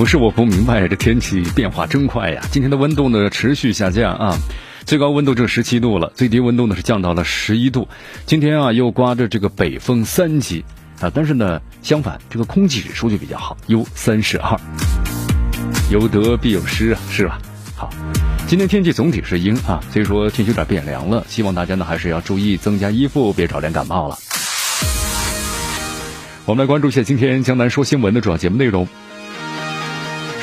不是我不明白，这天气变化真快呀！今天的温度呢持续下降啊，最高温度就十七度了，最低温度呢是降到了十一度。今天啊又刮着这个北风三级啊，但是呢相反，这个空气指数就比较好，有三十二。有得必有失啊，是吧？好，今天天气总体是阴啊，所以说天气有点变凉了，希望大家呢还是要注意增加衣服，别着凉感冒了。我们来关注一下今天江南说新闻的主要节目内容。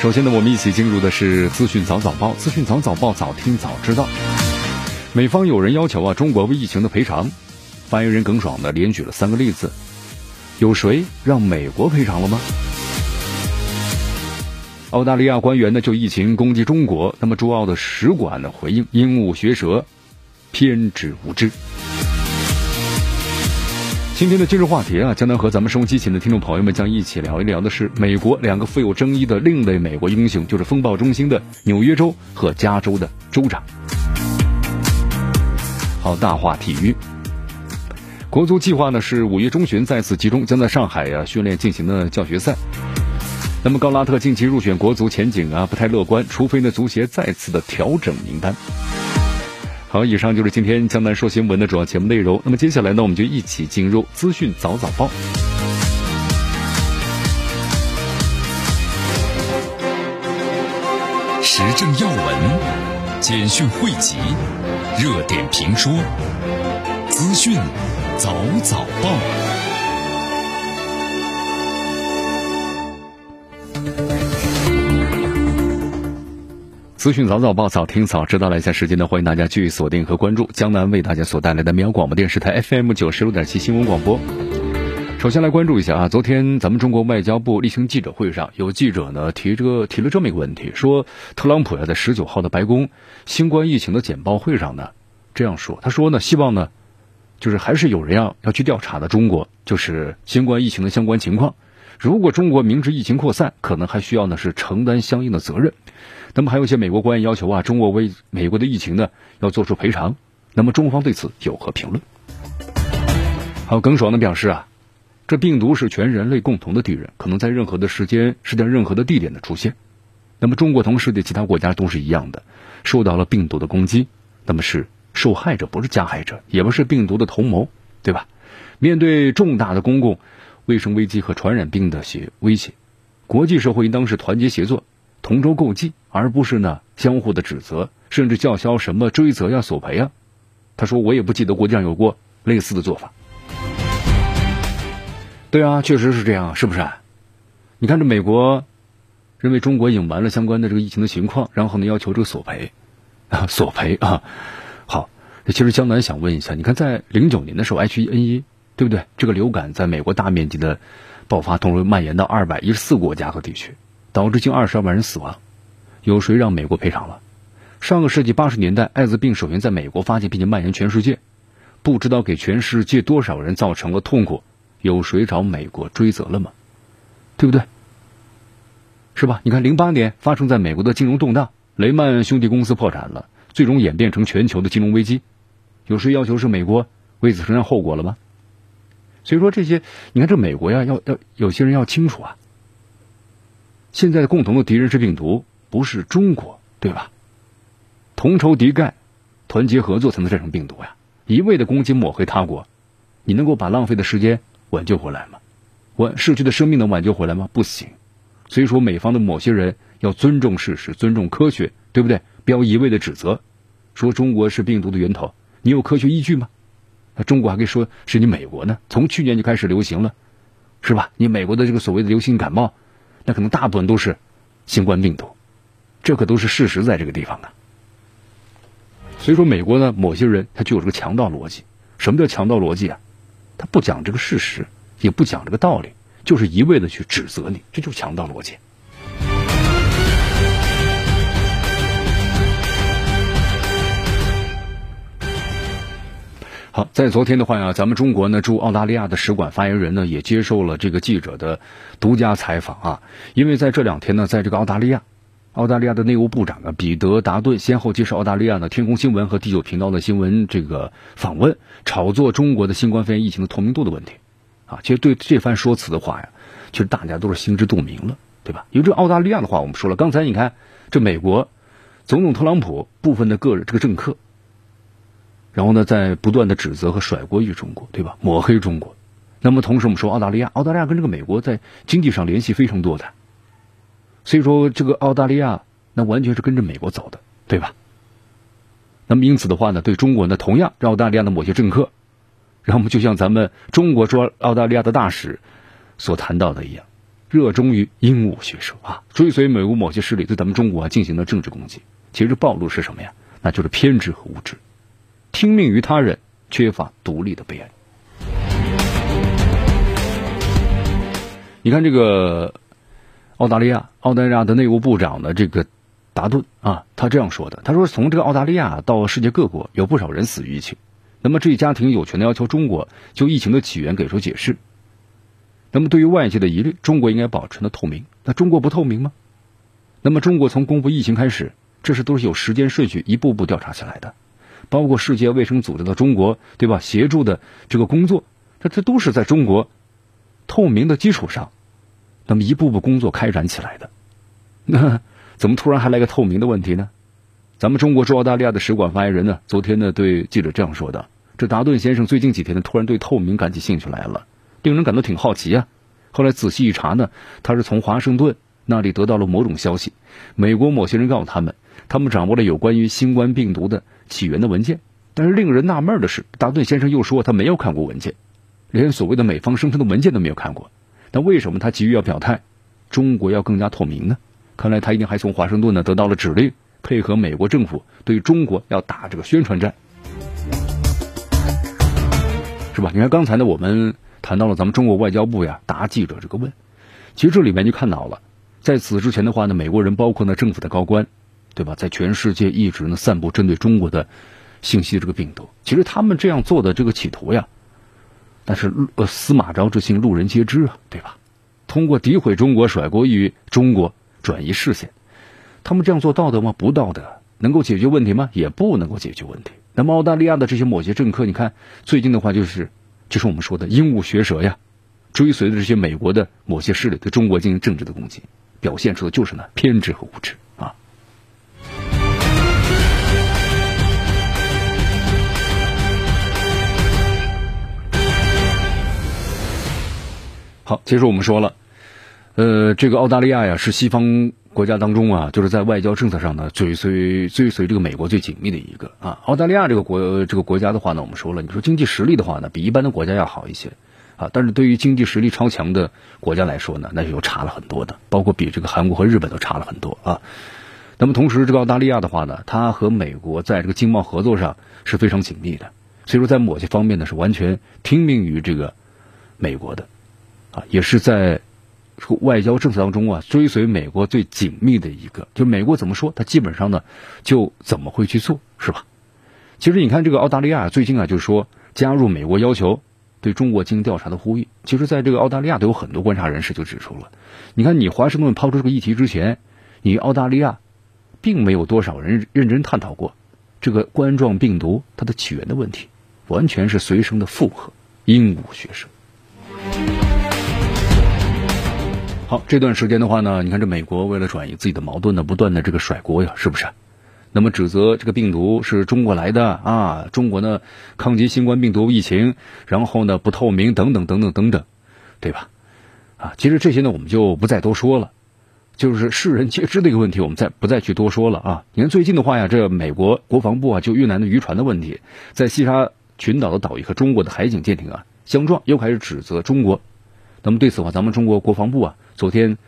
首先呢，我们一起进入的是资讯早早报。资讯早早报，早听早知道。美方有人要求啊，中国为疫情的赔偿。发言人耿爽呢，连举了三个例子。有谁让美国赔偿了吗？澳大利亚官员呢就疫情攻击中国，那么驻澳的使馆呢回应鹦鹉学舌，偏执无知。今天的今日话题啊，将能和咱们收音机前的听众朋友们将一起聊一聊的是美国两个富有争议的另类美国英雄，就是风暴中心的纽约州和加州的州长。好，大话体育，国足计划呢是五月中旬再次集中，将在上海呀训练进行的教学赛。那么高拉特近期入选国足前景啊不太乐观，除非呢足协再次的调整名单。好，以上就是今天江南说新闻的主要节目内容。那么接下来呢，我们就一起进入资讯早早报，时政要闻、简讯汇集、热点评说、资讯早早报。资讯早早报，早听早知道。了一下时间呢，欢迎大家继续锁定和关注江南为大家所带来的绵阳广播电视台 FM 九十六点七新闻广播。首先来关注一下啊，昨天咱们中国外交部例行记者会上，有记者呢提这个提了这么一个问题，说特朗普要在十九号的白宫新冠疫情的简报会上呢这样说，他说呢希望呢就是还是有人要要去调查的中国就是新冠疫情的相关情况，如果中国明知疫情扩散，可能还需要呢是承担相应的责任。那么还有一些美国官员要求啊，中国为美国的疫情呢要做出赔偿。那么中方对此有何评论？好，耿爽的表示啊，这病毒是全人类共同的敌人，可能在任何的时间、是在任何的地点的出现。那么中国同世界其他国家都是一样的，受到了病毒的攻击，那么是受害者，不是加害者，也不是病毒的同谋，对吧？面对重大的公共卫生危机和传染病的些威胁，国际社会应当是团结协作。同舟共济，而不是呢相互的指责，甚至叫嚣什么追责呀、索赔啊。他说：“我也不记得国际上有过类似的做法。”对啊，确实是这样，是不是？你看这美国认为中国隐瞒了相关的这个疫情的情况，然后呢要求这个索赔啊，索赔啊。好，其实江南想问一下，你看在零九年的时候，H1N1 对不对？这个流感在美国大面积的爆发，同时蔓延到二百一十四国家和地区。导致近二十二万人死亡，有谁让美国赔偿了？上个世纪八十年代，艾滋病首先在美国发现，并且蔓延全世界，不知道给全世界多少人造成了痛苦，有谁找美国追责了吗？对不对？是吧？你看，零八年发生在美国的金融动荡，雷曼兄弟公司破产了，最终演变成全球的金融危机，有谁要求是美国为此承担后果了吗？所以说这些，你看这美国呀，要要有些人要清楚啊。现在共同的敌人是病毒，不是中国，对吧？同仇敌忾，团结合作才能战胜病毒呀！一味的攻击抹黑他国，你能够把浪费的时间挽救回来吗？挽逝去的生命能挽救回来吗？不行。所以说，美方的某些人要尊重事实，尊重科学，对不对？不要一味的指责，说中国是病毒的源头，你有科学依据吗？那中国还可以说是你美国呢？从去年就开始流行了，是吧？你美国的这个所谓的流行感冒。那可能大部分都是新冠病毒，这可都是事实，在这个地方啊。所以说，美国呢，某些人他就有这个强盗逻辑。什么叫强盗逻辑啊？他不讲这个事实，也不讲这个道理，就是一味的去指责你，这就是强盗逻辑。好，在昨天的话呀，咱们中国呢驻澳大利亚的使馆发言人呢也接受了这个记者的独家采访啊，因为在这两天呢，在这个澳大利亚。澳大利亚的内务部长啊，彼得·达顿先后接受澳大利亚的天空新闻和第九频道的新闻这个访问，炒作中国的新冠肺炎疫情的透明度的问题，啊，其实对这番说辞的话呀，其实大家都是心知肚明了，对吧？因为这澳大利亚的话，我们说了，刚才你看这美国总统特朗普部分的个人这个政客，然后呢，在不断的指责和甩锅于中国，对吧？抹黑中国。那么同时我们说澳大利亚，澳大利亚跟这个美国在经济上联系非常多的。所以说，这个澳大利亚那完全是跟着美国走的，对吧？那么因此的话呢，对中国呢，同样澳大利亚的某些政客，然后就像咱们中国驻澳大利亚的大使所谈到的一样，热衷于鹦鹉学舌啊，追随美国某些势力对咱们中国啊进行了政治攻击。其实暴露是什么呀？那就是偏执和无知，听命于他人，缺乏独立的悲哀。你看这个。澳大利亚，澳大利亚的内务部长的这个达顿啊，他这样说的：“他说，从这个澳大利亚到世界各国，有不少人死于疫情。那么这一家庭有权的要求中国就疫情的起源给出解释。那么对于外界的疑虑，中国应该保持的透明。那中国不透明吗？那么中国从公布疫情开始，这是都是有时间顺序，一步步调查起来的。包括世界卫生组织的中国，对吧？协助的这个工作，这这都是在中国透明的基础上。”那么一步步工作开展起来的，那 怎么突然还来个透明的问题呢？咱们中国驻澳大利亚的使馆发言人呢，昨天呢对记者这样说的：这达顿先生最近几天呢，突然对透明感起兴趣来了，令人感到挺好奇啊。后来仔细一查呢，他是从华盛顿那里得到了某种消息，美国某些人告诉他们，他们掌握了有关于新冠病毒的起源的文件。但是令人纳闷的是，达顿先生又说他没有看过文件，连所谓的美方声称的文件都没有看过。那为什么他急于要表态，中国要更加透明呢？看来他一定还从华盛顿呢得到了指令，配合美国政府对中国要打这个宣传战，是吧？你看刚才呢，我们谈到了咱们中国外交部呀答记者这个问，其实这里面就看到了，在此之前的话呢，美国人包括呢政府的高官，对吧？在全世界一直呢散布针对中国的信息这个病毒，其实他们这样做的这个企图呀。但是呃，司马昭之心，路人皆知啊，对吧？通过诋毁中国，甩锅于中国，转移视线，他们这样做道德吗？不道德。能够解决问题吗？也不能够解决问题。那么澳大利亚的这些某些政客，你看最近的话，就是就是我们说的鹦鹉学舌呀，追随的这些美国的某些势力对中国进行政治的攻击，表现出的就是呢偏执和无知。好，其实我们说了，呃，这个澳大利亚呀是西方国家当中啊，就是在外交政策上呢追随追随这个美国最紧密的一个啊。澳大利亚这个国这个国家的话呢，我们说了，你说经济实力的话呢，比一般的国家要好一些啊，但是对于经济实力超强的国家来说呢，那就又差了很多的，包括比这个韩国和日本都差了很多啊。那么同时，这个澳大利亚的话呢，它和美国在这个经贸合作上是非常紧密的，所以说在某些方面呢是完全听命于这个美国的。也是在外交政策当中啊，追随美国最紧密的一个，就美国怎么说，他基本上呢就怎么会去做，是吧？其实你看这个澳大利亚最近啊，就是说加入美国要求对中国进行调查的呼吁，其实在这个澳大利亚都有很多观察人士就指出了，你看你华盛顿抛出这个议题之前，你澳大利亚并没有多少人认真探讨过这个冠状病毒它的起源的问题，完全是随声的附和，鹦鹉学舌。好，这段时间的话呢，你看这美国为了转移自己的矛盾呢，不断的这个甩锅呀，是不是？那么指责这个病毒是中国来的啊，中国呢抗击新冠病毒疫情，然后呢不透明等等等等等等，对吧？啊，其实这些呢我们就不再多说了，就是世人皆知的一个问题，我们再不再去多说了啊。你看最近的话呀，这美国国防部啊就越南的渔船的问题，在西沙群岛的岛屿和中国的海警舰艇啊相撞，又开始指责中国。那么对此话，咱们中国国防部啊。昨天，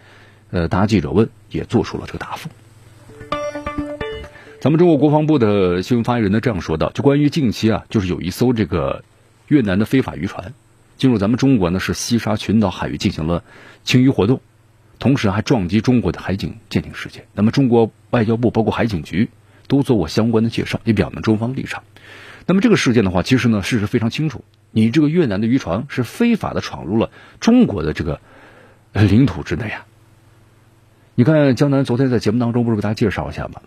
呃，答记者问也做出了这个答复。咱们中国国防部的新闻发言人呢这样说道：，就关于近期啊，就是有一艘这个越南的非法渔船，进入咱们中国呢是西沙群岛海域进行了清淤活动，同时还撞击中国的海警舰艇事件。那么中国外交部包括海警局都做过相关的介绍，也表明中方立场。那么这个事件的话，其实呢事实非常清楚，你这个越南的渔船是非法的闯入了中国的这个领土之内啊。你看江南昨天在节目当中不是给大家介绍一下吗？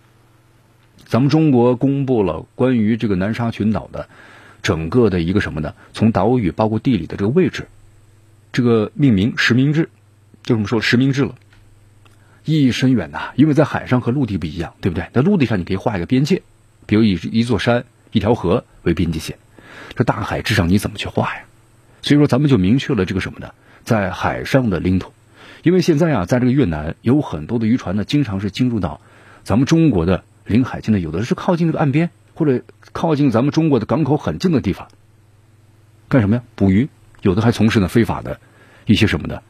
咱们中国公布了关于这个南沙群岛的整个的一个什么呢？从岛屿包括地理的这个位置，这个命名实名制，就这么说实名制了，意义深远呐。因为在海上和陆地不一样，对不对？在陆地上你可以画一个边界，比如以一座山、一条河为边界线，这大海之上你怎么去画呀？所以说咱们就明确了这个什么呢？在海上的领土，因为现在啊，在这个越南有很多的渔船呢，经常是进入到咱们中国的。领海境内有的是靠近这个岸边，或者靠近咱们中国的港口很近的地方，干什么呀？捕鱼，有的还从事呢非法的一些什么的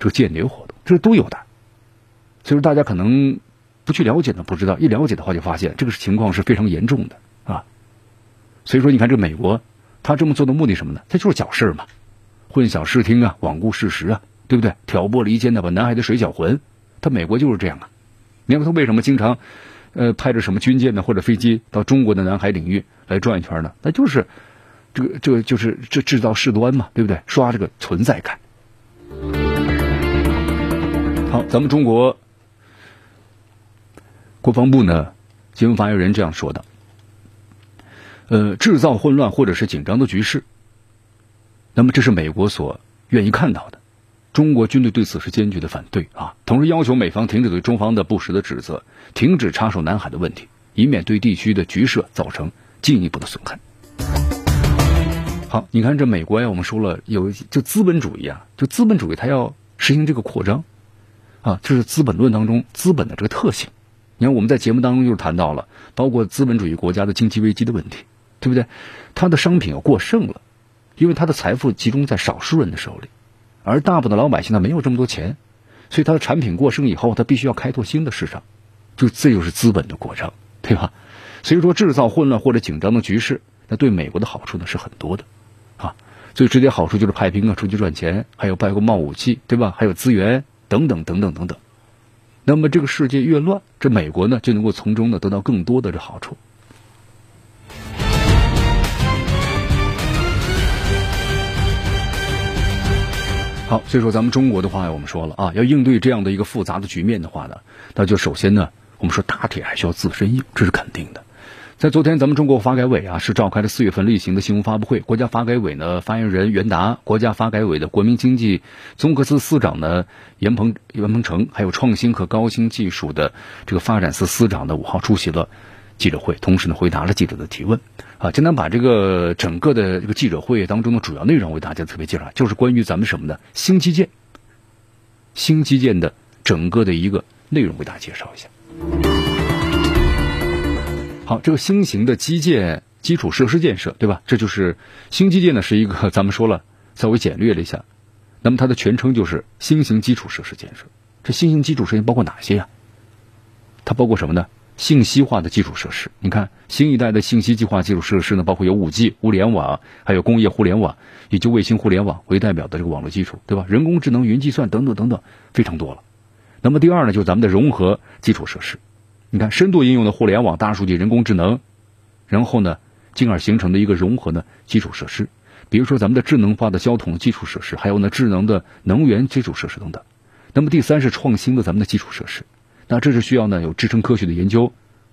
这个间谍活动，这都有的。所以说大家可能不去了解呢，不知道；一了解的话，就发现这个情况是非常严重的啊。所以说，你看这美国他这么做的目的什么呢？他就是搅事嘛，混淆视听啊，罔顾事实啊，对不对？挑拨离间的，把南海的水搅浑。他美国就是这样啊。你看他为什么经常？呃，派着什么军舰呢，或者飞机到中国的南海领域来转一圈呢？那就是这个，这个就是制制造事端嘛，对不对？刷这个存在感。好，咱们中国国防部呢，新闻发言人这样说的：，呃，制造混乱或者是紧张的局势，那么这是美国所愿意看到的。中国军队对此是坚决的反对啊，同时要求美方停止对中方的不实的指责，停止插手南海的问题，以免对地区的局势造成进一步的损害。好，你看这美国呀，我们说了有就资本主义啊，就资本主义它要实行这个扩张啊，这是《资本论》当中资本的这个特性。你看我们在节目当中就是谈到了，包括资本主义国家的经济危机的问题，对不对？他的商品要过剩了，因为他的财富集中在少数人的手里。而大部分的老百姓呢，没有这么多钱，所以他的产品过剩以后，他必须要开拓新的市场，就这就是资本的过程，对吧？所以说，制造混乱或者紧张的局势，那对美国的好处呢是很多的，啊，最直接好处就是派兵啊出去赚钱，还有包括贸武器，对吧？还有资源等等等等等等。那么这个世界越乱，这美国呢就能够从中呢得到更多的这好处。好，所以说咱们中国的话，我们说了啊，要应对这样的一个复杂的局面的话呢，那就首先呢，我们说打铁还需要自身硬，这是肯定的。在昨天，咱们中国发改委啊是召开了四月份例行的新闻发布会，国家发改委呢发言人袁达，国家发改委的国民经济综合司司长呢严鹏严鹏程，还有创新和高新技术的这个发展司司长呢五号出席了记者会，同时呢回答了记者的提问。啊，简单把这个整个的这个记者会当中的主要内容为大家特别介绍，就是关于咱们什么的新基建、新基建的整个的一个内容，为大家介绍一下。好，这个新型的基建基础设施建设，对吧？这就是新基建呢，是一个 咱们说了稍微简略了一下，那么它的全称就是新型基础设施建设。这新型基础设施包括哪些呀？它包括什么呢？信息化的基础设施，你看新一代的信息计划基础设施呢，包括有五 G 物联网，还有工业互联网，以及卫星互联网为代表的这个网络基础，对吧？人工智能、云计算等等等等，非常多了。那么第二呢，就是咱们的融合基础设施，你看深度应用的互联网、大数据、人工智能，然后呢，进而形成的一个融合的基础设施，比如说咱们的智能化的交通基础设施，还有呢智能的能源基础设施等等。那么第三是创新的咱们的基础设施。那这是需要呢有支撑科学的研究、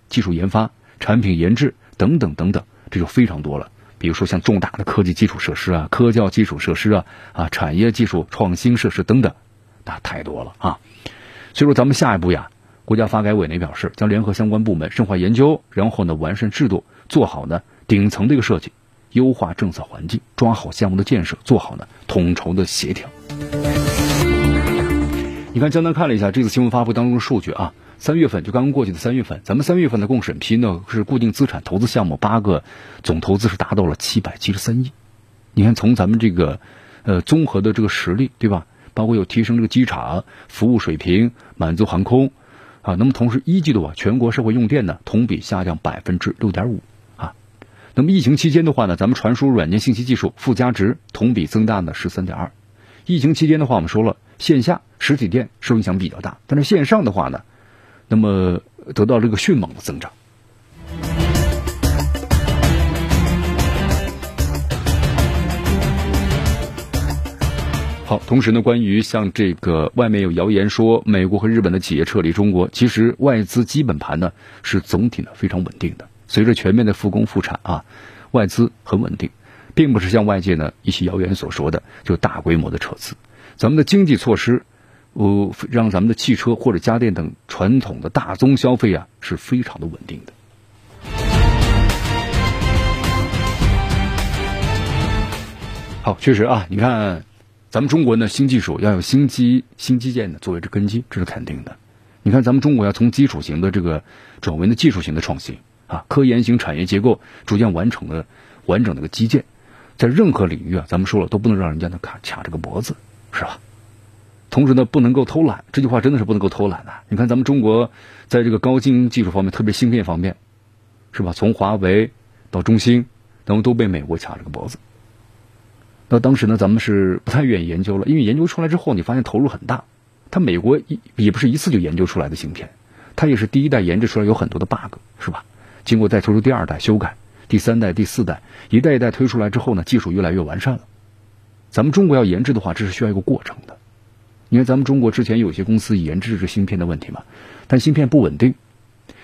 技术研发、产品研制等等等等，这就非常多了。比如说像重大的科技基础设施啊、科教基础设施啊、啊产业技术创新设施等等，那太多了啊。所以说咱们下一步呀，国家发改委呢表示将联合相关部门深化研究，然后呢完善制度，做好呢顶层的一个设计，优化政策环境，抓好项目的建设，做好呢统筹的协调。你看，江南看了一下这次新闻发布当中的数据啊，三月份就刚刚过去的三月份，咱们三月份的共审批呢是固定资产投资项目八个，总投资是达到了七百七十三亿。你看，从咱们这个呃综合的这个实力，对吧？包括有提升这个机场服务水平，满足航空啊。那么同时一季度啊，全国社会用电呢同比下降百分之六点五啊。那么疫情期间的话呢，咱们传输软件信息技术附加值同比增大呢十三点二。疫情期间的话，我们说了线下实体店受影响比较大，但是线上的话呢，那么得到这个迅猛的增长。好，同时呢，关于像这个外面有谣言说美国和日本的企业撤离中国，其实外资基本盘呢是总体呢非常稳定的。随着全面的复工复产啊，外资很稳定，并不是像外界呢一些谣言所说的就大规模的撤资。咱们的经济措施，呃，让咱们的汽车或者家电等传统的大宗消费啊是非常的稳定的。好，确实啊，你看。咱们中国呢，新技术要有新基新基建的作为这根基，这是肯定的。你看，咱们中国要从基础型的这个转为呢技术型的创新啊，科研型产业结构逐渐完成了完整的个基建，在任何领域啊，咱们说了都不能让人家呢卡卡这个脖子，是吧？同时呢，不能够偷懒，这句话真的是不能够偷懒的。你看，咱们中国在这个高精技术方面，特别芯片方面，是吧？从华为到中兴，然后都被美国卡了个脖子。那当时呢，咱们是不太愿意研究了，因为研究出来之后，你发现投入很大。它美国一也不是一次就研究出来的芯片，它也是第一代研制出来有很多的 bug，是吧？经过再推出第二代修改，第三代、第四代，一代一代推出来之后呢，技术越来越完善了。咱们中国要研制的话，这是需要一个过程的。因为咱们中国之前有些公司研制这芯片的问题嘛，但芯片不稳定，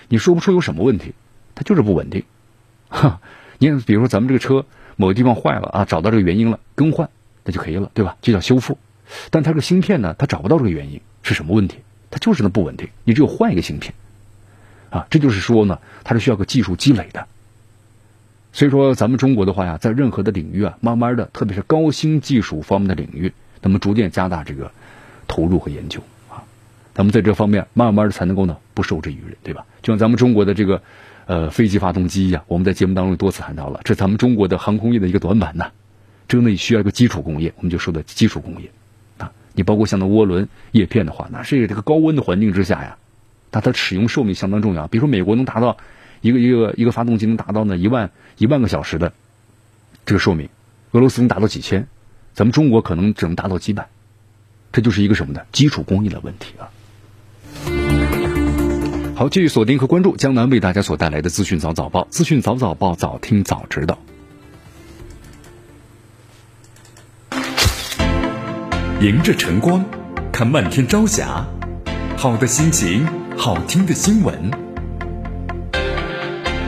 你说不出有什么问题，它就是不稳定。哈，你比如说咱们这个车。某个地方坏了啊，找到这个原因了，更换那就可以了，对吧？就叫修复。但它这个芯片呢，它找不到这个原因是什么问题，它就是那不稳定。你只有换一个芯片啊，这就是说呢，它是需要个技术积累的。所以说，咱们中国的话呀，在任何的领域啊，慢慢的，特别是高新技术方面的领域，那么逐渐加大这个投入和研究啊，咱们在这方面慢慢的才能够呢不受制于人，对吧？就像咱们中国的这个。呃，飞机发动机呀，我们在节目当中多次谈到了，这咱们中国的航空业的一个短板呢。这个呢需要一个基础工业，我们就说的基础工业啊。你包括像那涡轮叶片的话，那是这个高温的环境之下呀，那它使用寿命相当重要。比如说美国能达到一个一个一个发动机能达到呢一万一万个小时的这个寿命，俄罗斯能达到几千，咱们中国可能只能达到几百，这就是一个什么呢？基础工艺的问题啊。好，继续锁定和关注江南为大家所带来的资讯早早报，资讯早早报，早听早知道。迎着晨光，看漫天朝霞，好的心情，好听的新闻。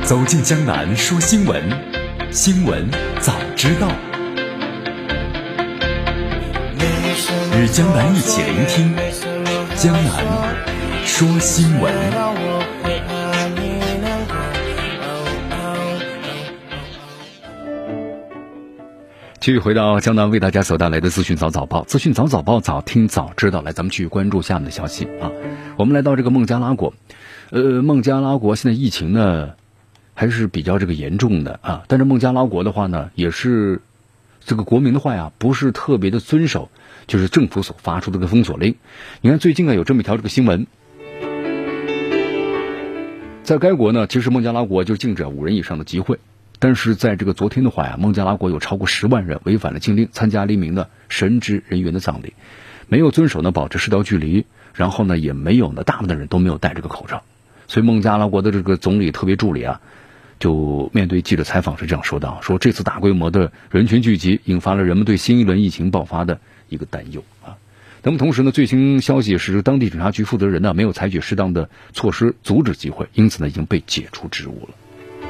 走进江南说新闻，新闻早知道。与江南一起聆听江南。说新闻，继续回到江南为大家所带来的资讯早早报，资讯早早报，早听早知道。来，咱们继续关注下面的消息啊。我们来到这个孟加拉国，呃，孟加拉国现在疫情呢还是比较这个严重的啊。但是孟加拉国的话呢，也是这个国民的话呀，不是特别的遵守，就是政府所发出的这个封锁令。你看最近啊，有这么一条这个新闻。在该国呢，其实孟加拉国就禁止五人以上的集会，但是在这个昨天的话呀，孟加拉国有超过十万人违反了禁令，参加了一名的神职人员的葬礼，没有遵守呢保持社交距离，然后呢也没有呢大部分的人都没有戴这个口罩，所以孟加拉国的这个总理特别助理啊，就面对记者采访是这样说的：说这次大规模的人群聚集，引发了人们对新一轮疫情爆发的一个担忧啊。那么同时呢，最新消息是，当地警察局负责人呢没有采取适当的措施阻止集会，因此呢已经被解除职务了。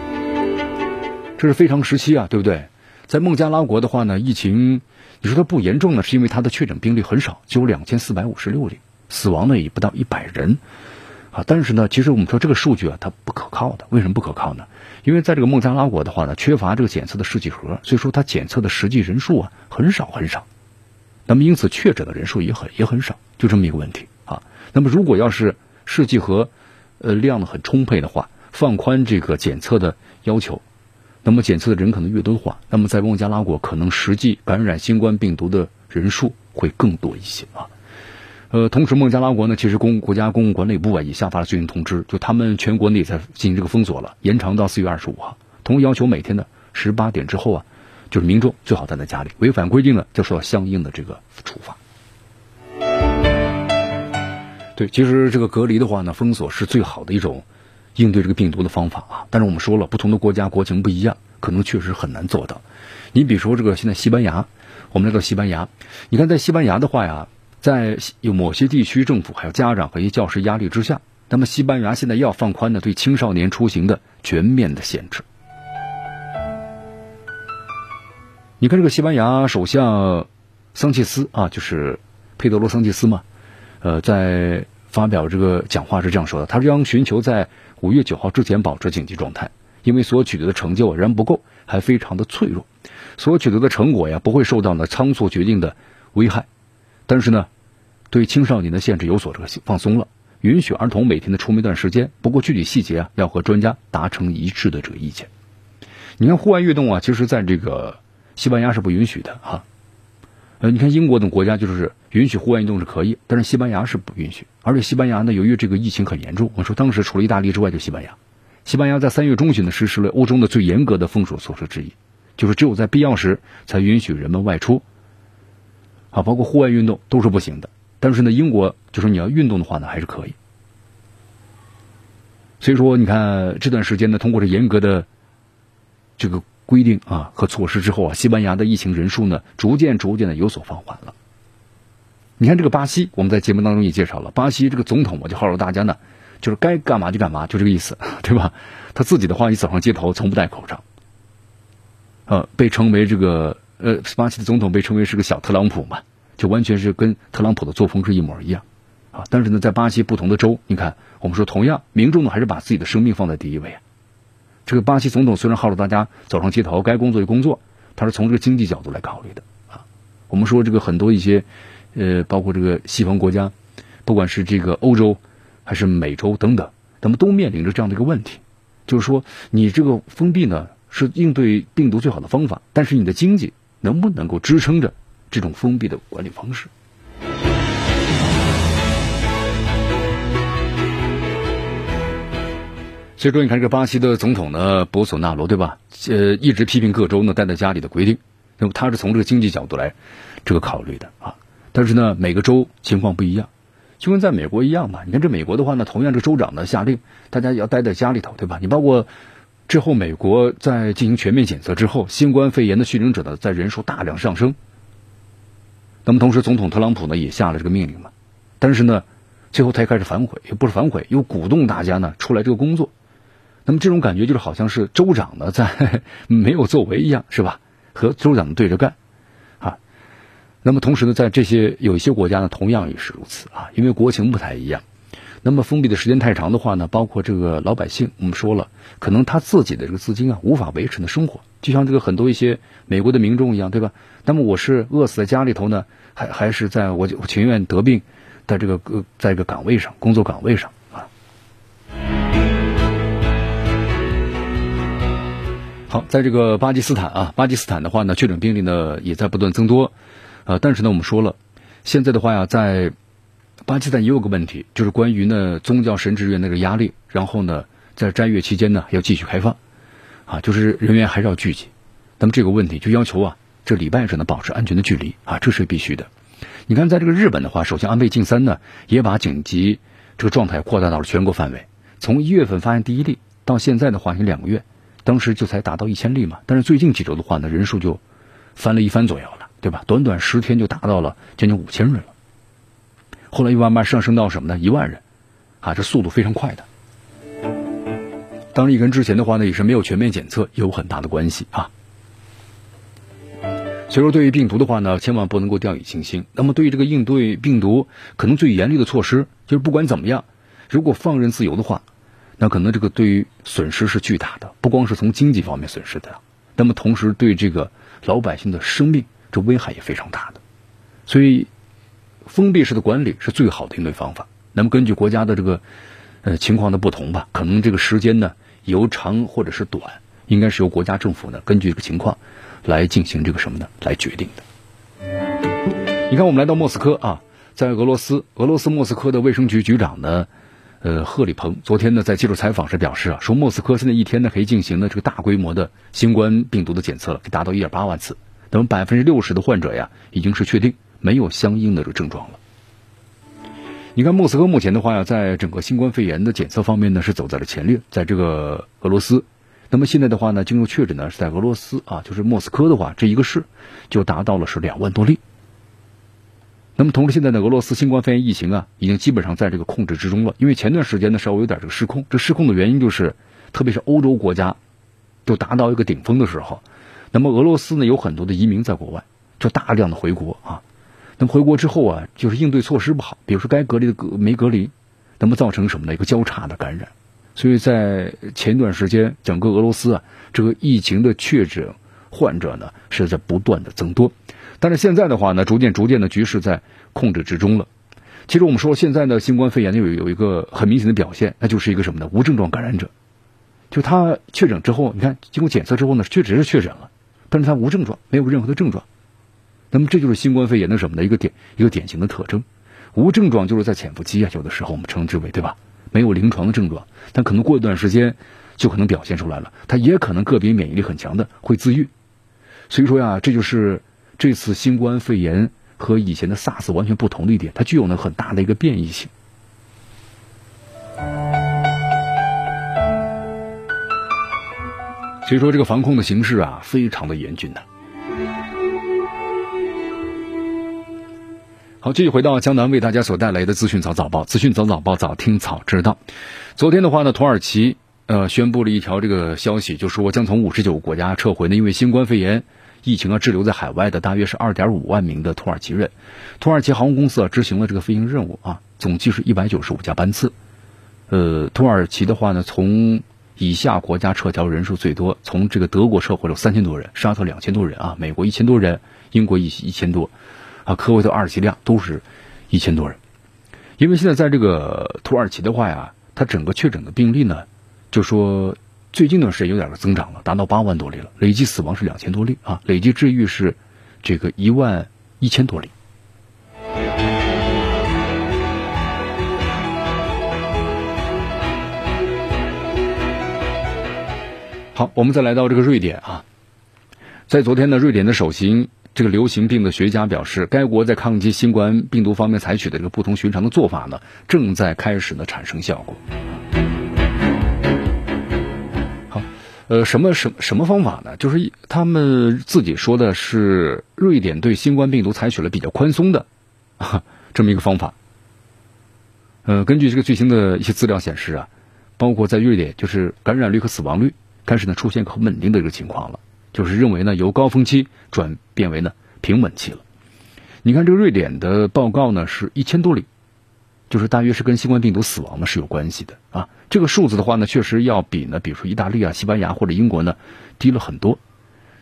这是非常时期啊，对不对？在孟加拉国的话呢，疫情你说它不严重呢，是因为它的确诊病例很少，只有两千四百五十六例，死亡呢也不到一百人啊。但是呢，其实我们说这个数据啊，它不可靠的。为什么不可靠呢？因为在这个孟加拉国的话呢，缺乏这个检测的试剂盒，所以说它检测的实际人数啊很少很少。那么因此确诊的人数也很也很少，就这么一个问题啊。那么如果要是试剂盒，呃量呢很充沛的话，放宽这个检测的要求，那么检测的人可能越多的话，那么在孟加拉国可能实际感染新冠病毒的人数会更多一些啊。呃，同时孟加拉国呢，其实公国家公共管理部啊也下发了最新通知，就他们全国内在进行这个封锁了，延长到四月二十五号，同时要求每天呢十八点之后啊，就是民众最好待在家里，违反规定呢就受到相应的这个处罚。对，其实这个隔离的话呢，封锁是最好的一种应对这个病毒的方法啊。但是我们说了，不同的国家国情不一样，可能确实很难做到。你比如说这个现在西班牙，我们来到西班牙，你看在西班牙的话呀，在有某些地区政府还有家长和一些教师压力之下，那么西班牙现在要放宽的对青少年出行的全面的限制。你看这个西班牙首相桑切斯啊，就是佩德罗桑切斯嘛。呃，在发表这个讲话是这样说的，他将寻求在五月九号之前保持紧急状态，因为所取得的成就仍然不够，还非常的脆弱，所取得的成果呀不会受到呢仓促决定的危害，但是呢，对青少年的限制有所这个放松了，允许儿童每天的出门一段时间，不过具体细节啊要和专家达成一致的这个意见。你看户外运动啊，其实在这个西班牙是不允许的哈。呃，你看英国等国家就是允许户外运动是可以，但是西班牙是不允许。而且西班牙呢，由于这个疫情很严重，我说当时除了意大利之外，就西班牙。西班牙在三月中旬呢实施了欧洲的最严格的封锁措施之一，就是只有在必要时才允许人们外出。啊，包括户外运动都是不行的。但是呢，英国就说你要运动的话呢，还是可以。所以说，你看这段时间呢，通过这严格的这个。规定啊和措施之后啊，西班牙的疫情人数呢，逐渐逐渐的有所放缓了。你看这个巴西，我们在节目当中也介绍了，巴西这个总统，我就号召大家呢，就是该干嘛就干嘛，就这个意思，对吧？他自己的话，一走上街头从不戴口罩，呃，被称为这个呃，巴西的总统被称为是个小特朗普嘛，就完全是跟特朗普的作风是一模一样啊。但是呢，在巴西不同的州，你看，我们说同样，民众呢还是把自己的生命放在第一位啊。这个巴西总统虽然号召大家走上街头，该工作就工作，他是从这个经济角度来考虑的啊。我们说这个很多一些，呃，包括这个西方国家，不管是这个欧洲还是美洲等等，他们都面临着这样的一个问题，就是说你这个封闭呢是应对病毒最好的方法，但是你的经济能不能够支撑着这种封闭的管理方式？所以说，你看这个巴西的总统呢，博索纳罗，对吧？呃，一直批评各州呢待在家里的规定，那么他是从这个经济角度来这个考虑的啊。但是呢，每个州情况不一样，就跟在美国一样嘛。你看这美国的话呢，同样这州长呢下令大家要待在家里头，对吧？你包括之后美国在进行全面检测之后，新冠肺炎的确诊者呢在人数大量上升，那么同时总统特朗普呢也下了这个命令嘛。但是呢，最后他也开始反悔，也不是反悔，又鼓动大家呢出来这个工作。那么这种感觉就是好像是州长呢在 没有作为一样，是吧？和州长对着干，啊。那么同时呢，在这些有一些国家呢，同样也是如此啊，因为国情不太一样。那么封闭的时间太长的话呢，包括这个老百姓，我们说了，可能他自己的这个资金啊，无法维持的生活，就像这个很多一些美国的民众一样，对吧？那么我是饿死在家里头呢，还还是在我我情愿得病，在这个呃，在一个岗位上工作岗位上啊。好，在这个巴基斯坦啊，巴基斯坦的话呢，确诊病例呢也在不断增多，呃，但是呢，我们说了，现在的话呀，在巴基斯坦也有个问题，就是关于呢宗教神职员那个压力，然后呢，在斋月期间呢要继续开放，啊，就是人员还是要聚集，那么这个问题就要求啊，这礼拜只能保持安全的距离啊，这是必须的。你看，在这个日本的话，首先安倍晋三呢也把紧急这个状态扩大到了全国范围，从一月份发现第一例到现在的话，有两个月。当时就才达到一千例嘛，但是最近几周的话呢，人数就翻了一番左右了，对吧？短短十天就达到了将近五千人了。后来又慢慢上升到什么呢？一万人，啊，这速度非常快的。当然，跟之前的话呢，也是没有全面检测有很大的关系啊。所以说，对于病毒的话呢，千万不能够掉以轻心。那么，对于这个应对病毒，可能最严厉的措施就是不管怎么样，如果放任自由的话。那可能这个对于损失是巨大的，不光是从经济方面损失的，那么同时对这个老百姓的生命，这危害也非常大的。所以，封闭式的管理是最好的应对方法。那么根据国家的这个呃情况的不同吧，可能这个时间呢由长或者是短，应该是由国家政府呢根据这个情况来进行这个什么呢来决定的。你看，我们来到莫斯科啊，在俄罗斯，俄罗斯莫斯科的卫生局局长呢。呃，贺里鹏昨天呢在接受采访时表示啊，说莫斯科现在一天呢可以进行呢这个大规模的新冠病毒的检测了，可以达到一点八万次。那么百分之六十的患者呀，已经是确定没有相应的这个症状了。你看，莫斯科目前的话呀，在整个新冠肺炎的检测方面呢，是走在了前列。在这个俄罗斯，那么现在的话呢，经过确诊呢，是在俄罗斯啊，就是莫斯科的话，这一个市就达到了是两万多例。那么同时，现在的俄罗斯新冠肺炎疫情啊，已经基本上在这个控制之中了。因为前段时间呢，稍微有点这个失控。这失控的原因就是，特别是欧洲国家，就达到一个顶峰的时候。那么俄罗斯呢，有很多的移民在国外，就大量的回国啊。那么回国之后啊，就是应对措施不好，比如说该隔离的隔没隔离，那么造成什么呢？一个交叉的感染。所以在前一段时间，整个俄罗斯啊，这个疫情的确诊患者呢，是在不断的增多。但是现在的话呢，逐渐逐渐的局势在控制之中了。其实我们说现在的新冠肺炎呢有有一个很明显的表现，那就是一个什么呢？无症状感染者，就他确诊之后，你看经过检测之后呢，确实是确诊了，但是他无症状，没有任何的症状。那么这就是新冠肺炎的什么呢？一个典一个典型的特征。无症状就是在潜伏期啊，有的时候我们称之为对吧？没有临床的症状，但可能过一段时间就可能表现出来了。他也可能个别免疫力很强的会自愈。所以说呀，这就是。这次新冠肺炎和以前的 SARS 完全不同的一点，它具有呢很大的一个变异性。所以说，这个防控的形势啊，非常的严峻的。好，继续回到江南为大家所带来的资讯早早报，资讯早早报，早听早知道。昨天的话呢，土耳其呃宣布了一条这个消息，就说将从五十九个国家撤回呢，因为新冠肺炎。疫情啊，滞留在海外的大约是二点五万名的土耳其人。土耳其航空公司啊，执行了这个飞行任务啊，总计是一百九十五架班次。呃，土耳其的话呢，从以下国家撤侨人数最多，从这个德国撤回了三千多人，沙特两千多人啊，美国一千多人，英国一一千多，啊，科威特、阿尔及利亚都是一千多人。因为现在在这个土耳其的话呀，它整个确诊的病例呢，就说。最近段时间有点增长了，达到八万多例了，累计死亡是两千多例啊，累计治愈是这个一万一千多例。好，我们再来到这个瑞典啊，在昨天呢，瑞典的首席这个流行病的学家表示，该国在抗击新冠病毒方面采取的这个不同寻常的做法呢，正在开始呢产生效果。好呃，什么什什么方法呢？就是他们自己说的是，瑞典对新冠病毒采取了比较宽松的这么一个方法。呃，根据这个最新的一些资料显示啊，包括在瑞典，就是感染率和死亡率开始呢出现很稳定的这个情况了，就是认为呢由高峰期转变为呢平稳期了。你看这个瑞典的报告呢是一千多例。就是大约是跟新冠病毒死亡呢是有关系的啊，这个数字的话呢，确实要比呢，比如说意大利啊、西班牙或者英国呢低了很多。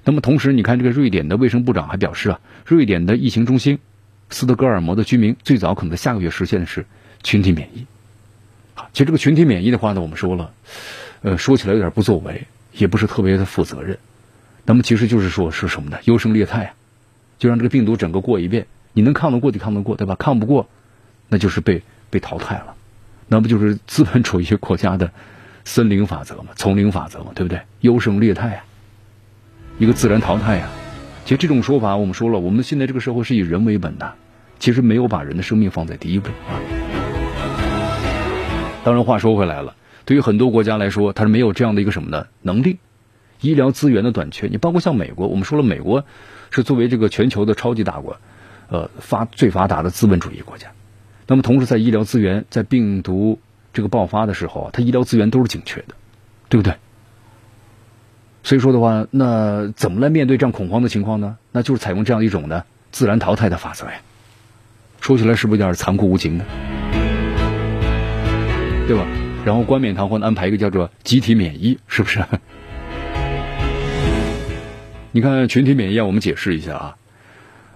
那么同时，你看这个瑞典的卫生部长还表示啊，瑞典的疫情中心斯德哥尔摩的居民最早可能在下个月实现的是群体免疫。啊，其实这个群体免疫的话呢，我们说了，呃，说起来有点不作为，也不是特别的负责任。那么其实就是说是什么呢？优胜劣汰啊，就让这个病毒整个过一遍，你能抗得过就抗得过，对吧？抗不过，那就是被。被淘汰了，那不就是资本主义国家的森林法则嘛，丛林法则嘛，对不对？优胜劣汰啊，一个自然淘汰啊。其实这种说法，我们说了，我们现在这个社会是以人为本的，其实没有把人的生命放在第一位啊。当然，话说回来了，对于很多国家来说，它是没有这样的一个什么呢？能力，医疗资源的短缺。你包括像美国，我们说了，美国是作为这个全球的超级大国，呃，发最发达的资本主义国家。那么，同时在医疗资源在病毒这个爆发的时候，它医疗资源都是紧缺的，对不对？所以说的话，那怎么来面对这样恐慌的情况呢？那就是采用这样一种呢自然淘汰的法则呀。说起来是不是有点残酷无情呢？对吧？然后冠冕堂皇的安排一个叫做集体免疫，是不是？你看群体免疫，我们解释一下啊。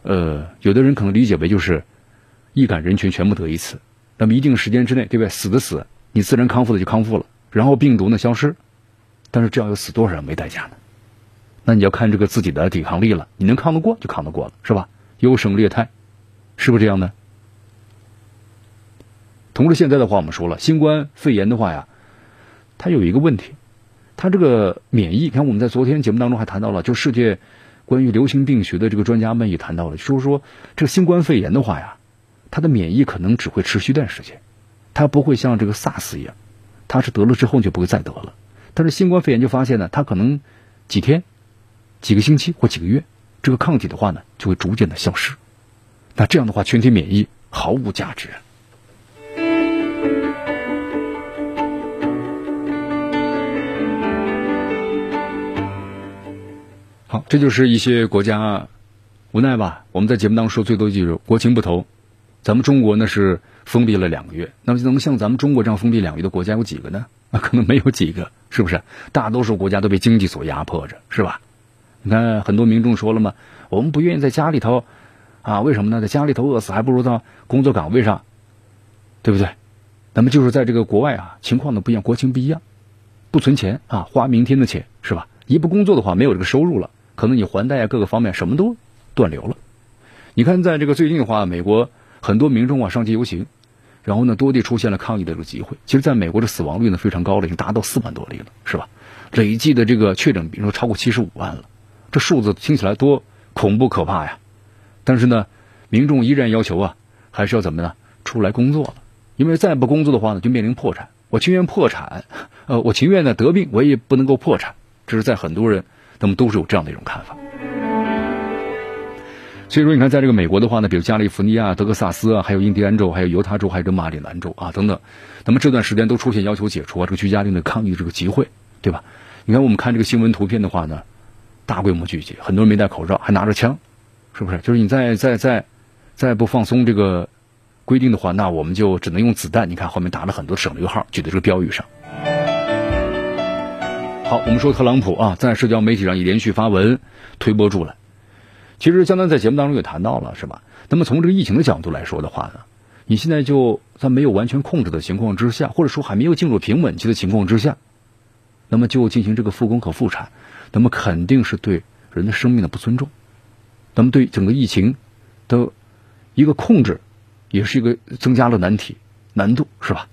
呃，有的人可能理解为就是。易感人群全部得一次，那么一定时间之内，对不对？死的死，你自然康复的就康复了，然后病毒呢消失，但是这样要死多少人没代价呢？那你要看这个自己的抵抗力了，你能抗得过就抗得过了，是吧？优胜劣汰，是不是这样呢？同时现在的话，我们说了，新冠肺炎的话呀，它有一个问题，它这个免疫，你看我们在昨天节目当中还谈到了，就世界关于流行病学的这个专家们也谈到了，就是说这个新冠肺炎的话呀，它的免疫可能只会持续一段时间，它不会像这个 SARS 一样，它是得了之后就不会再得了。但是新冠肺炎就发现呢，它可能几天、几个星期或几个月，这个抗体的话呢，就会逐渐的消失。那这样的话，群体免疫毫无价值。好，这就是一些国家无奈吧。我们在节目当中说最多就是国情不同。咱们中国呢是封闭了两个月，那么能像咱们中国这样封闭两个月的国家有几个呢？那可能没有几个，是不是？大多数国家都被经济所压迫着，是吧？你看，很多民众说了嘛，我们不愿意在家里头啊，为什么呢？在家里头饿死，还不如到工作岗位上，对不对？那么就是在这个国外啊，情况呢不一样，国情不一样，不存钱啊，花明天的钱，是吧？一不工作的话，没有这个收入了，可能你还贷啊，各个方面什么都断流了。你看，在这个最近的话，美国很多民众啊上街游行。然后呢，多地出现了抗议的这个机会。其实，在美国的死亡率呢非常高了，已经达到四万多例了，是吧？累计的这个确诊，比如说超过七十五万了，这数字听起来多恐怖可怕呀！但是呢，民众依然要求啊，还是要怎么呢？出来工作了，因为再不工作的话呢，就面临破产。我情愿破产，呃，我情愿呢得病，我也不能够破产。这是在很多人，他们都是有这样的一种看法。所以说，你看，在这个美国的话呢，比如加利福尼亚、德克萨斯啊，还有印第安州、还有犹他州、还有这马里兰州啊等等，那么这段时间都出现要求解除啊这个居家令的抗议这个集会，对吧？你看，我们看这个新闻图片的话呢，大规模聚集，很多人没戴口罩，还拿着枪，是不是？就是你再再再再不放松这个规定的话，那我们就只能用子弹。你看后面打了很多省略号，举在这个标语上。好，我们说特朗普啊，在社交媒体上也连续发文推波助澜。其实江南在节目当中也谈到了，是吧？那么从这个疫情的角度来说的话呢，你现在就在没有完全控制的情况之下，或者说还没有进入平稳期的情况之下，那么就进行这个复工和复产，那么肯定是对人的生命的不尊重，那么对整个疫情的一个控制，也是一个增加了难题难度，是吧？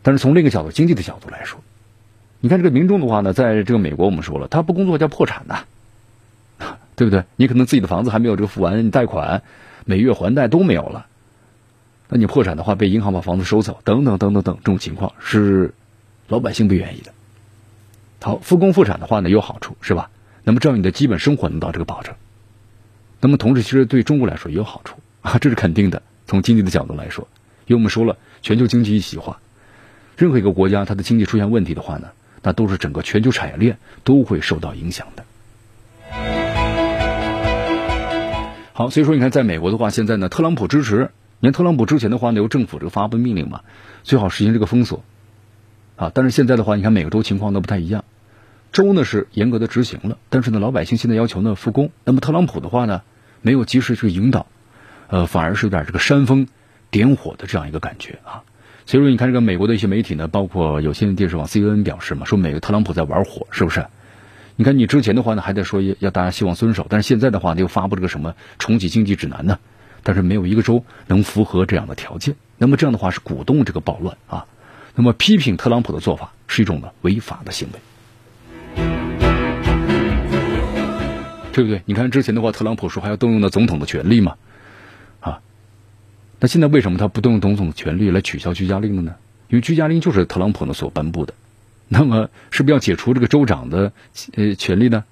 但是从另一个角度，经济的角度来说，你看这个民众的话呢，在这个美国我们说了，他不工作叫破产呐。对不对？你可能自己的房子还没有这个付完，你贷款每月还贷都没有了，那你破产的话，被银行把房子收走，等等等等等，这种情况是老百姓不愿意的。好，复工复产的话呢，有好处是吧？那么这样你的基本生活能到这个保证。那么同时，其实对中国来说也有好处啊，这是肯定的。从经济的角度来说，因为我们说了，全球经济一体化，任何一个国家它的经济出现问题的话呢，那都是整个全球产业链都会受到影响的。好，所以说你看，在美国的话，现在呢，特朗普支持。你看，特朗普之前的话呢，由政府这个发布命令嘛，最好实行这个封锁啊。但是现在的话，你看每个州情况都不太一样，州呢是严格的执行了，但是呢，老百姓现在要求呢复工。那么特朗普的话呢，没有及时去引导，呃，反而是有点这个煽风点火的这样一个感觉啊。所以说，你看这个美国的一些媒体呢，包括有线电视网 CNN 表示嘛，说美国特朗普在玩火，是不是？你看，你之前的话呢，还在说要大家希望遵守，但是现在的话，又发布这个什么重启经济指南呢？但是没有一个州能符合这样的条件。那么这样的话是鼓动这个暴乱啊。那么批评特朗普的做法是一种呢违法的行为，对不对？你看之前的话，特朗普说还要动用的总统的权利嘛，那现在为什么他不动用总统的权力来取消居家令了呢？因为居家令就是特朗普呢所颁布的。那么是不是要解除这个州长的呃权利呢？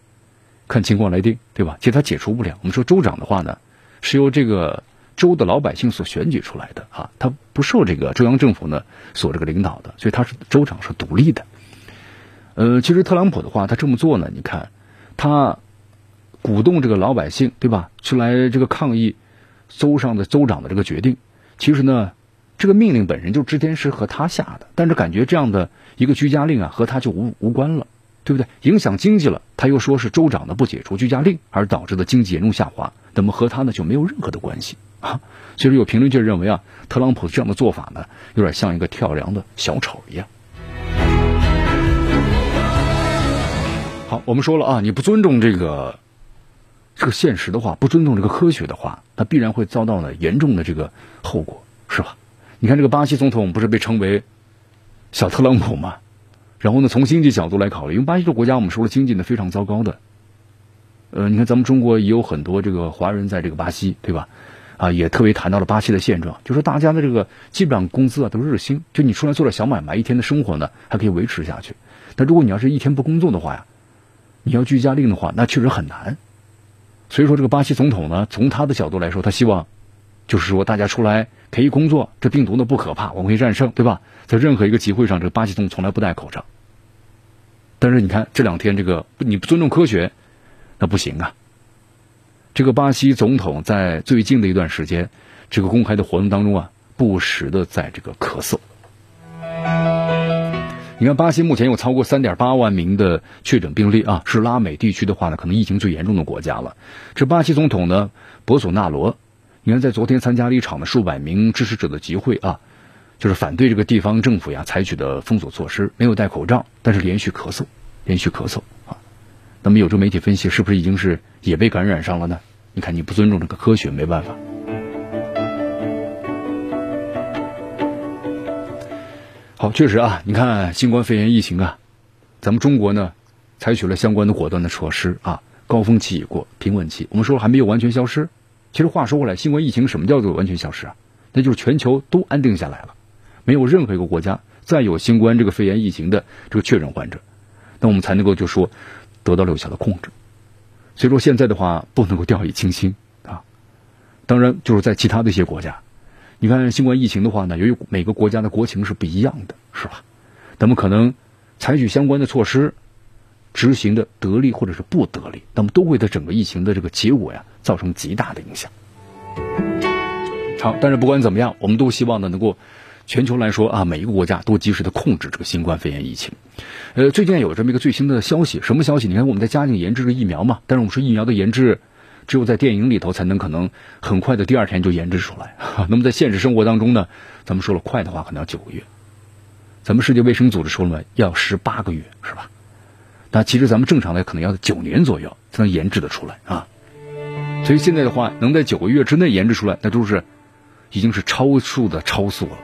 看情况来定，对吧？其实他解除不了。我们说州长的话呢，是由这个州的老百姓所选举出来的啊，他不受这个中央政府呢所这个领导的，所以他是州长是独立的。呃，其实特朗普的话，他这么做呢，你看他鼓动这个老百姓，对吧？出来这个抗议州上的州长的这个决定，其实呢。这个命令本身就之前是和他下的，但是感觉这样的一个居家令啊，和他就无无关了，对不对？影响经济了，他又说是州长的不解除居家令而导致的经济严重下滑，那么和他呢就没有任何的关系啊。所以有评论就认为啊，特朗普这样的做法呢，有点像一个跳梁的小丑一样。好，我们说了啊，你不尊重这个这个现实的话，不尊重这个科学的话，那必然会遭到呢严重的这个后果，是吧？你看这个巴西总统不是被称为小特朗普吗？然后呢，从经济角度来考虑，因为巴西这个国家我们说了经济呢非常糟糕的。呃，你看咱们中国也有很多这个华人在这个巴西，对吧？啊，也特别谈到了巴西的现状，就说大家的这个基本上工资啊都是日薪，就你出来做点小买卖，一天的生活呢还可以维持下去。但如果你要是一天不工作的话呀，你要居家令的话，那确实很难。所以说，这个巴西总统呢，从他的角度来说，他希望就是说大家出来可以工作，这病毒呢不可怕，我们可以战胜，对吧？在任何一个集会上，这个巴西总统从来不戴口罩。但是你看这两天这个你不尊重科学，那不行啊。这个巴西总统在最近的一段时间，这个公开的活动当中啊，不时的在这个咳嗽。你看，巴西目前有超过三点八万名的确诊病例啊，是拉美地区的话呢，可能疫情最严重的国家了。这巴西总统呢，博索纳罗，你看在昨天参加了一场的数百名支持者的集会啊，就是反对这个地方政府呀采取的封锁措施，没有戴口罩，但是连续咳嗽，连续咳嗽啊。那么有这媒体分析，是不是已经是也被感染上了呢？你看你不尊重这个科学，没办法。好，确实啊，你看新冠肺炎疫情啊，咱们中国呢采取了相关的果断的措施啊，高峰期已过，平稳期，我们说还没有完全消失。其实话说回来，新冠疫情什么叫做完全消失啊？那就是全球都安定下来了，没有任何一个国家再有新冠这个肺炎疫情的这个确诊患者，那我们才能够就说。得到了有效的控制，所以说现在的话不能够掉以轻心啊。当然，就是在其他的一些国家，你看新冠疫情的话呢，由于每个国家的国情是不一样的，是吧？那么可能采取相关的措施，执行的得力或者是不得力，那么都会对整个疫情的这个结果呀造成极大的影响。好，但是不管怎么样，我们都希望呢能够。全球来说啊，每一个国家都及时的控制这个新冠肺炎疫情。呃，最近有这么一个最新的消息，什么消息？你看我们在加紧研制个疫苗嘛，但是我们说疫苗的研制只有在电影里头才能可能很快的第二天就研制出来。那么在现实生活当中呢，咱们说了快的话可能要九个月，咱们世界卫生组织说了，要十八个月，是吧？那其实咱们正常的可能要九年左右才能研制的出来啊。所以现在的话，能在九个月之内研制出来，那都是已经是超速的超速了。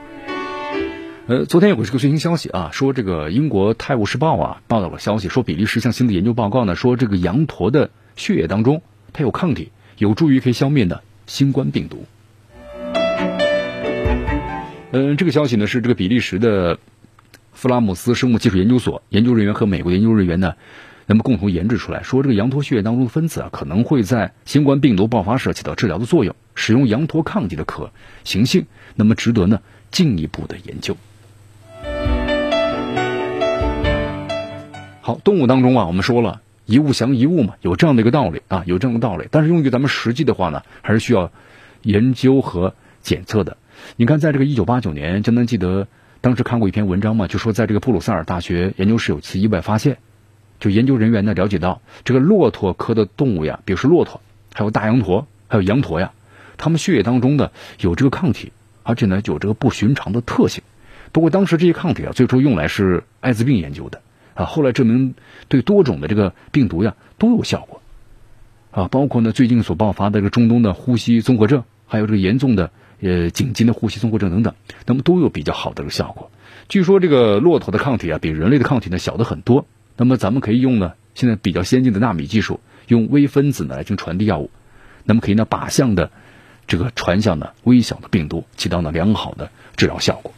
呃，昨天有个这个最新消息啊，说这个英国《泰晤士报》啊报道了消息，说比利时向新的研究报告呢，说这个羊驼的血液当中它有抗体，有助于可以消灭的新冠病毒。嗯，这个消息呢是这个比利时的弗拉姆斯生物技术研究所研究人员和美国研究人员呢，那么共同研制出来，说这个羊驼血液当中的分子啊，可能会在新冠病毒爆发时起到治疗的作用，使用羊驼抗体的可行性，那么值得呢进一步的研究。好，动物当中啊，我们说了一物降一物嘛，有这样的一个道理啊，有这样的道理。但是用于咱们实际的话呢，还是需要研究和检测的。你看，在这个一九八九年，江南记得当时看过一篇文章嘛，就说在这个布鲁塞尔大学研究室有次意外发现，就研究人员呢了解到，这个骆驼科的动物呀，比如说骆驼，还有大羊驼，还有羊驼呀，它们血液当中的有这个抗体，而且呢有这个不寻常的特性。不过当时这些抗体啊，最初用来是艾滋病研究的。啊，后来证明对多种的这个病毒呀都有效果，啊，包括呢最近所爆发的这个中东的呼吸综合症，还有这个严重的呃紧急的呼吸综合症等等，那么都有比较好的这个效果。据说这个骆驼的抗体啊比人类的抗体呢小的很多，那么咱们可以用呢现在比较先进的纳米技术，用微分子呢来进行传递药物，那么可以呢靶向的这个传向呢微小的病毒，起到呢良好的治疗效果。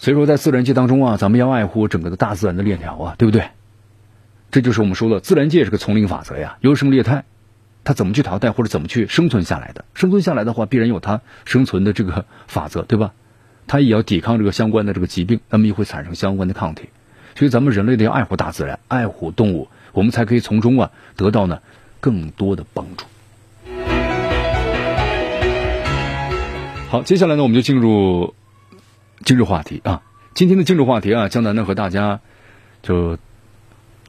所以说，在自然界当中啊，咱们要爱护整个的大自然的链条啊，对不对？这就是我们说的，自然界是个丛林法则呀，优胜劣汰，它怎么去淘汰或者怎么去生存下来的？生存下来的话，必然有它生存的这个法则，对吧？它也要抵抗这个相关的这个疾病，那么也会产生相关的抗体。所以，咱们人类的要爱护大自然，爱护动物，我们才可以从中啊得到呢更多的帮助。好，接下来呢，我们就进入。今日话题啊，今天的今日话题啊，江南呢和大家就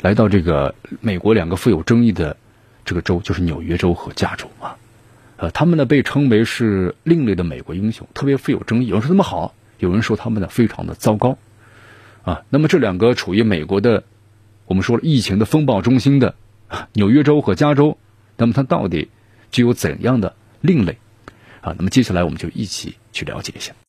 来到这个美国两个富有争议的这个州，就是纽约州和加州啊。呃，他们呢被称为是另类的美国英雄，特别富有争议。有人说他们好，有人说他们呢非常的糟糕啊。那么这两个处于美国的，我们说了疫情的风暴中心的纽约州和加州，那么它到底具有怎样的另类？啊，那么接下来我们就一起去了解一下。